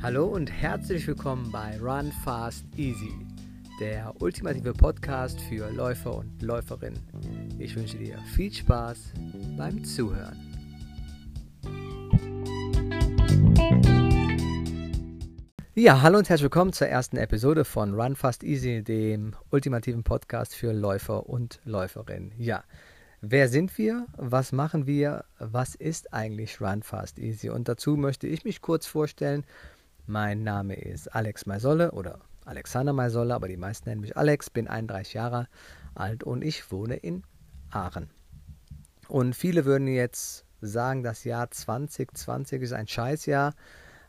Hallo und herzlich willkommen bei Run Fast Easy, der ultimative Podcast für Läufer und Läuferinnen. Ich wünsche dir viel Spaß beim Zuhören. Ja, hallo und herzlich willkommen zur ersten Episode von Run Fast Easy, dem ultimativen Podcast für Läufer und Läuferinnen. Ja, wer sind wir? Was machen wir? Was ist eigentlich Run Fast Easy? Und dazu möchte ich mich kurz vorstellen mein Name ist Alex Maisolle oder Alexander Maisolle, aber die meisten nennen mich Alex, bin 31 Jahre alt und ich wohne in Aachen. Und viele würden jetzt sagen, das Jahr 2020 ist ein Scheißjahr,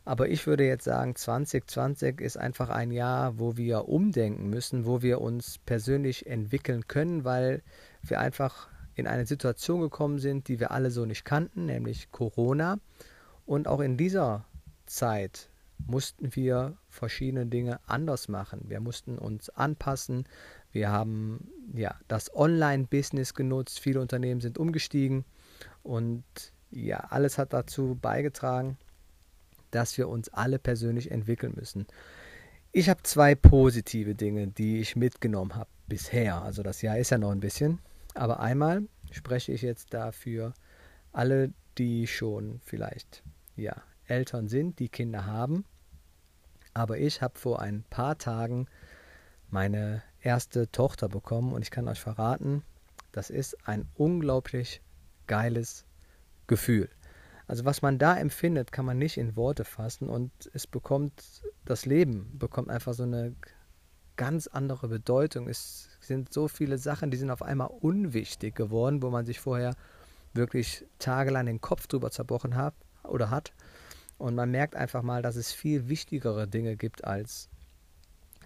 aber ich würde jetzt sagen, 2020 ist einfach ein Jahr, wo wir umdenken müssen, wo wir uns persönlich entwickeln können, weil wir einfach in eine Situation gekommen sind, die wir alle so nicht kannten, nämlich Corona. Und auch in dieser Zeit mussten wir verschiedene Dinge anders machen. Wir mussten uns anpassen. Wir haben ja das Online-Business genutzt. Viele Unternehmen sind umgestiegen und ja, alles hat dazu beigetragen, dass wir uns alle persönlich entwickeln müssen. Ich habe zwei positive Dinge, die ich mitgenommen habe bisher. Also das Jahr ist ja noch ein bisschen. Aber einmal spreche ich jetzt dafür alle, die schon vielleicht ja Eltern sind, die Kinder haben. Aber ich habe vor ein paar Tagen meine erste Tochter bekommen und ich kann euch verraten, das ist ein unglaublich geiles Gefühl. Also was man da empfindet, kann man nicht in Worte fassen und es bekommt, das Leben bekommt einfach so eine ganz andere Bedeutung. Es sind so viele Sachen, die sind auf einmal unwichtig geworden, wo man sich vorher wirklich tagelang den Kopf drüber zerbrochen hat oder hat. Und man merkt einfach mal, dass es viel wichtigere Dinge gibt als,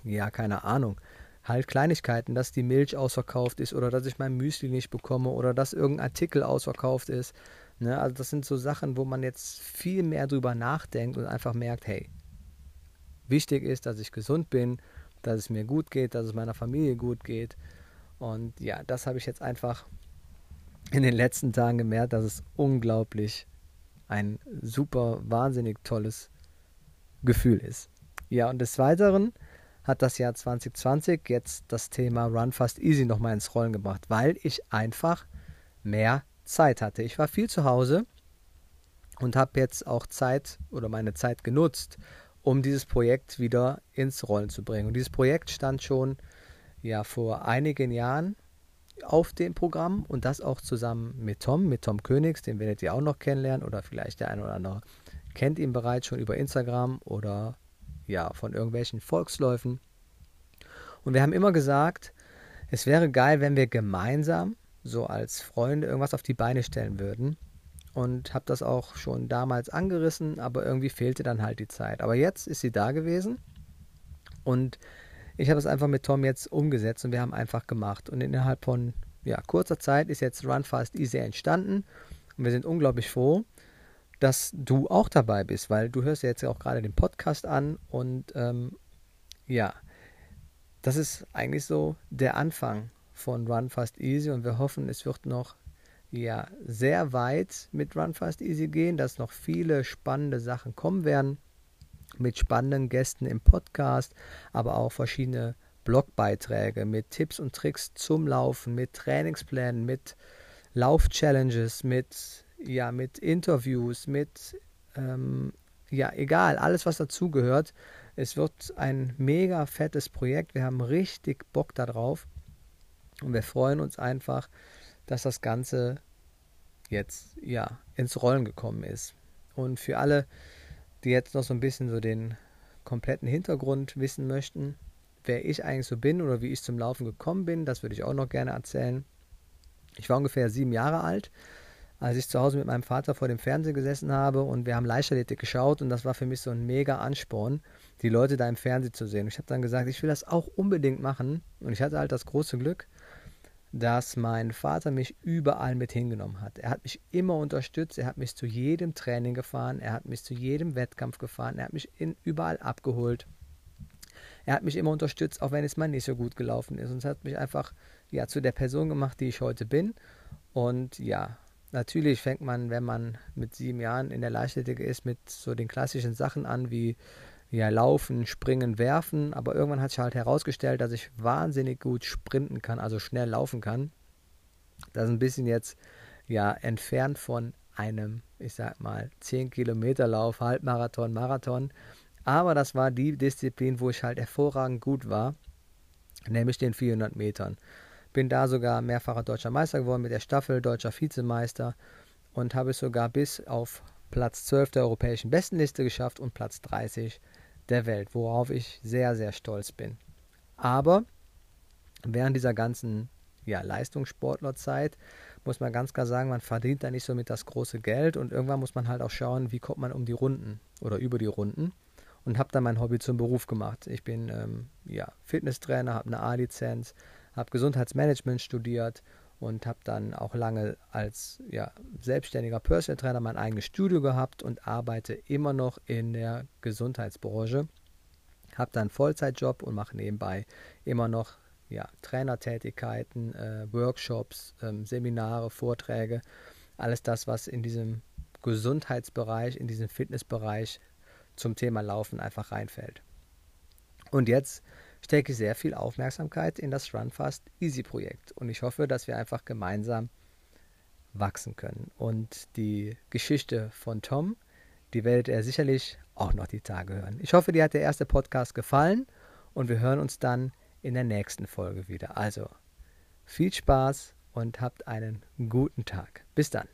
ja, keine Ahnung, halt Kleinigkeiten, dass die Milch ausverkauft ist oder dass ich mein Müsli nicht bekomme oder dass irgendein Artikel ausverkauft ist. Ne? Also das sind so Sachen, wo man jetzt viel mehr drüber nachdenkt und einfach merkt, hey, wichtig ist, dass ich gesund bin, dass es mir gut geht, dass es meiner Familie gut geht. Und ja, das habe ich jetzt einfach in den letzten Tagen gemerkt, dass es unglaublich ein super, wahnsinnig tolles Gefühl ist. Ja, und des Weiteren hat das Jahr 2020 jetzt das Thema Run Fast Easy nochmal ins Rollen gebracht, weil ich einfach mehr Zeit hatte. Ich war viel zu Hause und habe jetzt auch Zeit oder meine Zeit genutzt, um dieses Projekt wieder ins Rollen zu bringen. Und dieses Projekt stand schon ja vor einigen Jahren auf dem Programm und das auch zusammen mit Tom, mit Tom Königs, den werdet ihr auch noch kennenlernen oder vielleicht der eine oder andere kennt ihn bereits schon über Instagram oder ja, von irgendwelchen Volksläufen. Und wir haben immer gesagt, es wäre geil, wenn wir gemeinsam, so als Freunde, irgendwas auf die Beine stellen würden. Und habe das auch schon damals angerissen, aber irgendwie fehlte dann halt die Zeit. Aber jetzt ist sie da gewesen und ich habe es einfach mit Tom jetzt umgesetzt und wir haben einfach gemacht. Und innerhalb von ja, kurzer Zeit ist jetzt Run Fast Easy entstanden. Und wir sind unglaublich froh, dass du auch dabei bist, weil du hörst ja jetzt auch gerade den Podcast an und ähm, ja, das ist eigentlich so der Anfang von Run Fast Easy und wir hoffen, es wird noch ja sehr weit mit Run Fast Easy gehen, dass noch viele spannende Sachen kommen werden mit spannenden Gästen im Podcast, aber auch verschiedene Blogbeiträge mit Tipps und Tricks zum Laufen, mit Trainingsplänen, mit Lauf-Challenges, mit, ja, mit Interviews, mit, ähm, ja, egal, alles, was dazugehört. Es wird ein mega fettes Projekt. Wir haben richtig Bock darauf. Und wir freuen uns einfach, dass das Ganze jetzt, ja, ins Rollen gekommen ist. Und für alle, die jetzt noch so ein bisschen so den kompletten Hintergrund wissen möchten, wer ich eigentlich so bin oder wie ich zum Laufen gekommen bin, das würde ich auch noch gerne erzählen. Ich war ungefähr sieben Jahre alt, als ich zu Hause mit meinem Vater vor dem Fernseher gesessen habe und wir haben Leichtathletik geschaut und das war für mich so ein mega Ansporn, die Leute da im Fernsehen zu sehen. Und ich habe dann gesagt, ich will das auch unbedingt machen und ich hatte halt das große Glück, dass mein Vater mich überall mit hingenommen hat. Er hat mich immer unterstützt, er hat mich zu jedem Training gefahren, er hat mich zu jedem Wettkampf gefahren, er hat mich in, überall abgeholt. Er hat mich immer unterstützt, auch wenn es mal nicht so gut gelaufen ist. Und es hat mich einfach ja, zu der Person gemacht, die ich heute bin. Und ja, natürlich fängt man, wenn man mit sieben Jahren in der Leichtathletik ist, mit so den klassischen Sachen an wie ja, Laufen, Springen, Werfen, aber irgendwann hat sich halt herausgestellt, dass ich wahnsinnig gut sprinten kann, also schnell laufen kann. Das ist ein bisschen jetzt ja entfernt von einem, ich sag mal, 10 Kilometer Lauf, Halbmarathon, Marathon. Aber das war die Disziplin, wo ich halt hervorragend gut war, nämlich den 400 Metern. Bin da sogar mehrfacher deutscher Meister geworden mit der Staffel, deutscher Vizemeister und habe es sogar bis auf Platz 12 der europäischen Bestenliste geschafft und Platz 30 der Welt, worauf ich sehr, sehr stolz bin. Aber während dieser ganzen ja, Leistungssportlerzeit muss man ganz klar sagen, man verdient da nicht so mit das große Geld und irgendwann muss man halt auch schauen, wie kommt man um die Runden oder über die Runden und habe dann mein Hobby zum Beruf gemacht. Ich bin ähm, ja, Fitnesstrainer, habe eine A-Lizenz, habe Gesundheitsmanagement studiert und habe dann auch lange als ja, selbstständiger Personal Trainer mein eigenes Studio gehabt und arbeite immer noch in der Gesundheitsbranche. Habe dann Vollzeitjob und mache nebenbei immer noch ja, Trainertätigkeiten, äh, Workshops, ähm, Seminare, Vorträge, alles das, was in diesem Gesundheitsbereich, in diesem Fitnessbereich zum Thema Laufen einfach reinfällt. Und jetzt stecke ich sehr viel Aufmerksamkeit in das Runfast Easy Projekt und ich hoffe, dass wir einfach gemeinsam wachsen können. Und die Geschichte von Tom, die werdet ihr sicherlich auch noch die Tage hören. Ich hoffe, dir hat der erste Podcast gefallen und wir hören uns dann in der nächsten Folge wieder. Also viel Spaß und habt einen guten Tag. Bis dann.